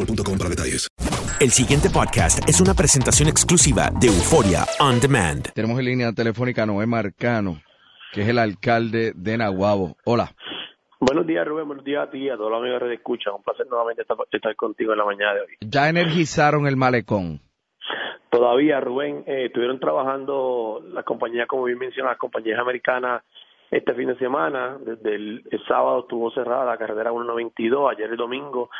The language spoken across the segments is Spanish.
boostmobile.com para detalles. El siguiente podcast es una presentación exclusiva de Euforia On Demand. Tenemos en línea telefónica a Noé Marcano, que es el alcalde de Nahuabo. Hola. Buenos días, Rubén. Buenos días a ti y a todos los amigos de Escucha. Un placer nuevamente estar, estar contigo en la mañana de hoy. Ya energizaron el malecón. Todavía, Rubén, eh, estuvieron trabajando las compañías, como bien mencionas, las compañías americanas este fin de semana. Desde el, el sábado estuvo cerrada la carretera 192, ayer el domingo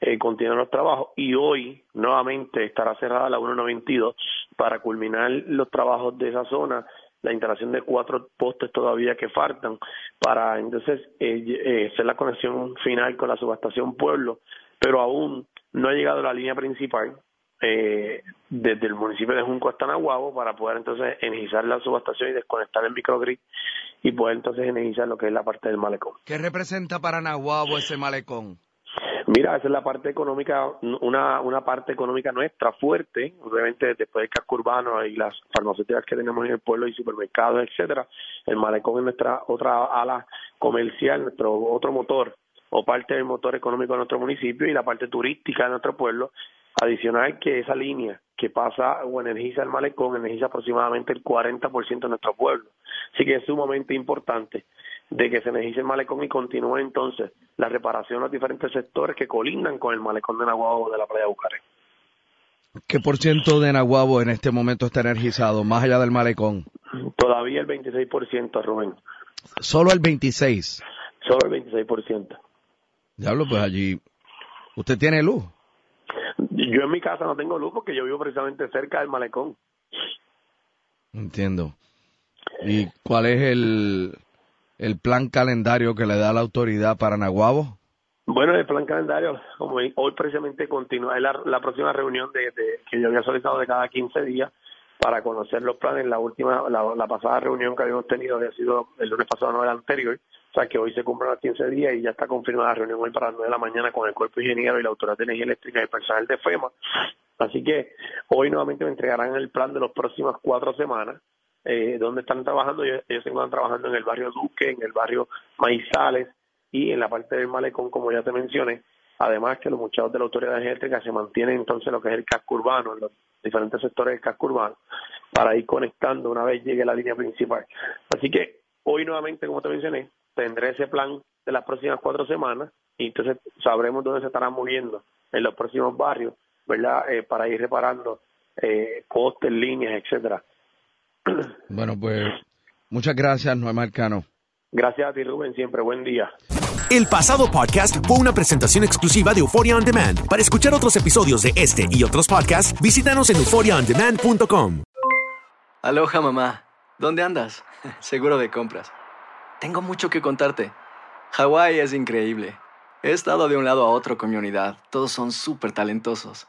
eh, continúan los trabajos y hoy nuevamente estará cerrada la 192 para culminar los trabajos de esa zona la instalación de cuatro postes todavía que faltan para entonces eh, eh, hacer la conexión final con la subestación Pueblo, pero aún no ha llegado la línea principal eh, desde el municipio de Junco hasta Nahuabo para poder entonces energizar la subestación y desconectar el microgrid y poder entonces energizar lo que es la parte del malecón. ¿Qué representa para Nahuabo ese malecón? Mira, esa es la parte económica, una, una parte económica nuestra fuerte, obviamente después del casco urbano y las farmacéuticas que tenemos en el pueblo y supermercados, etcétera, el malecón es nuestra otra ala comercial, nuestro otro motor o parte del motor económico de nuestro municipio y la parte turística de nuestro pueblo, adicional que esa línea que pasa o energiza el malecón, energiza aproximadamente el 40% de nuestro pueblo. Así que es sumamente importante de que se energice el malecón y continúe entonces la reparación de los diferentes sectores que colindan con el malecón de Nahuabo de la playa de Bucaré. ¿Qué por ciento de Nahuabo en este momento está energizado, más allá del malecón? Todavía el 26%, Rubén. Solo el 26%. Solo el 26%. Diablo, pues allí. ¿Usted tiene luz? Yo en mi casa no tengo luz porque yo vivo precisamente cerca del malecón. Entiendo. ¿Y cuál es el, el plan calendario que le da la autoridad para Nahuabo? Bueno, el plan calendario, como hoy precisamente continúa, la, la próxima reunión de, que yo había solicitado de cada 15 días para conocer los planes. La última, la, la pasada reunión que habíamos tenido había sido el lunes pasado, no el anterior. O sea que hoy se cumplen los 15 días y ya está confirmada la reunión hoy para las 9 de la mañana con el Cuerpo Ingeniero y la Autoridad de Energía Eléctrica y el personal de FEMA. Así que hoy nuevamente me entregarán el plan de las próximas cuatro semanas, eh, donde están trabajando. Ellos, se encuentran trabajando en el barrio Duque, en el barrio Maizales y en la parte del Malecón, como ya te mencioné. Además que los muchachos de la Autoridad Eléctrica se mantienen entonces lo que es el casco urbano, en los diferentes sectores del casco urbano, para ir conectando una vez llegue la línea principal. Así que hoy nuevamente, como te mencioné, tendré ese plan de las próximas cuatro semanas y entonces sabremos dónde se estarán moviendo en los próximos barrios, ¿verdad? Eh, para ir reparando eh, postes, líneas, etcétera. Bueno, pues muchas gracias, Noé Marcano. Gracias a ti, Rubén, siempre. Buen día. El pasado podcast fue una presentación exclusiva de Euphoria On Demand. Para escuchar otros episodios de este y otros podcasts, visítanos en euphoriaondemand.com. Aloha mamá, ¿dónde andas? Seguro de compras. Tengo mucho que contarte. Hawái es increíble. He estado de un lado a otro con mi unidad. Todos son súper talentosos.